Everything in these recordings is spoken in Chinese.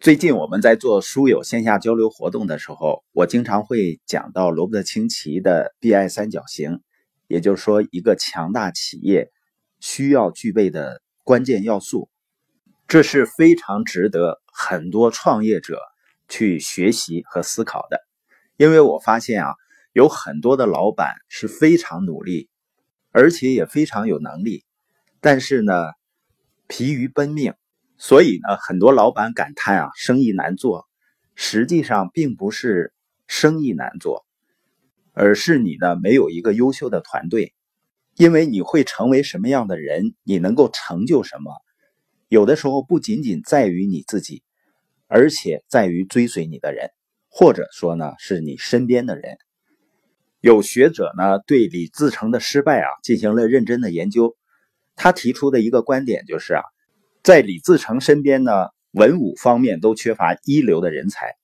最近我们在做书友线下交流活动的时候，我经常会讲到罗伯特清崎的 BI 三角形，也就是说，一个强大企业需要具备的关键要素。这是非常值得很多创业者去学习和思考的，因为我发现啊，有很多的老板是非常努力，而且也非常有能力，但是呢，疲于奔命。所以呢，很多老板感叹啊，生意难做。实际上并不是生意难做，而是你呢没有一个优秀的团队。因为你会成为什么样的人，你能够成就什么，有的时候不仅仅在于你自己，而且在于追随你的人，或者说呢是你身边的人。有学者呢对李自成的失败啊进行了认真的研究，他提出的一个观点就是啊。在李自成身边呢，文武方面都缺乏一流的人才。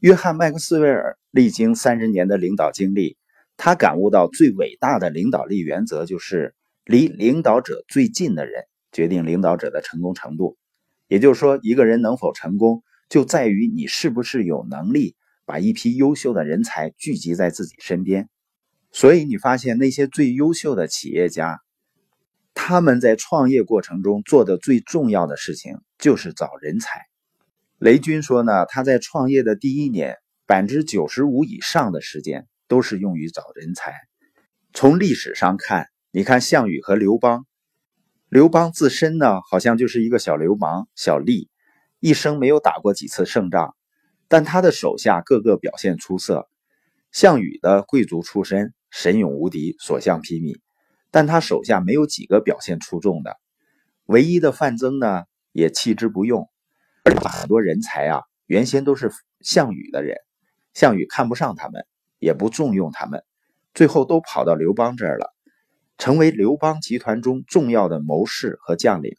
约翰·麦克斯韦尔历经三十年的领导经历，他感悟到最伟大的领导力原则就是离领导者最近的人决定领导者的成功程度。也就是说，一个人能否成功，就在于你是不是有能力把一批优秀的人才聚集在自己身边。所以，你发现那些最优秀的企业家。他们在创业过程中做的最重要的事情就是找人才。雷军说呢，他在创业的第一年，百分之九十五以上的时间都是用于找人才。从历史上看，你看项羽和刘邦，刘邦自身呢好像就是一个小流氓、小吏，一生没有打过几次胜仗，但他的手下个个表现出色。项羽的贵族出身，神勇无敌，所向披靡。但他手下没有几个表现出众的，唯一的范增呢也弃之不用，而很多人才啊原先都是项羽的人，项羽看不上他们，也不重用他们，最后都跑到刘邦这儿了，成为刘邦集团中重要的谋士和将领。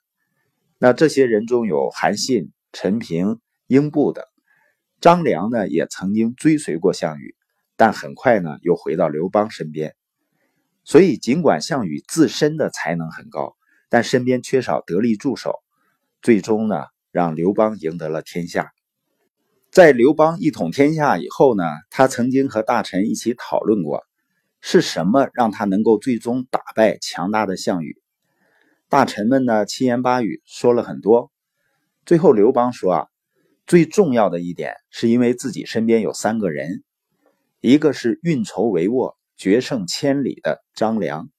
那这些人中有韩信、陈平、英布等，张良呢也曾经追随过项羽，但很快呢又回到刘邦身边。所以，尽管项羽自身的才能很高，但身边缺少得力助手，最终呢，让刘邦赢得了天下。在刘邦一统天下以后呢，他曾经和大臣一起讨论过，是什么让他能够最终打败强大的项羽。大臣们呢，七言八语说了很多，最后刘邦说啊，最重要的一点是因为自己身边有三个人，一个是运筹帷幄。决胜千里的张良，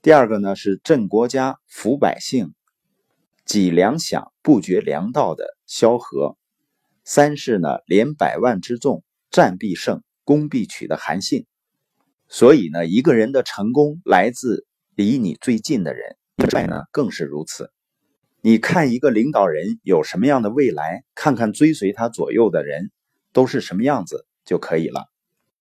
第二个呢是镇国家、抚百姓、济粮饷、不绝粮道的萧何，三是呢连百万之众，战必胜、攻必取的韩信。所以呢，一个人的成功来自离你最近的人，败呢更是如此。你看一个领导人有什么样的未来，看看追随他左右的人都是什么样子就可以了。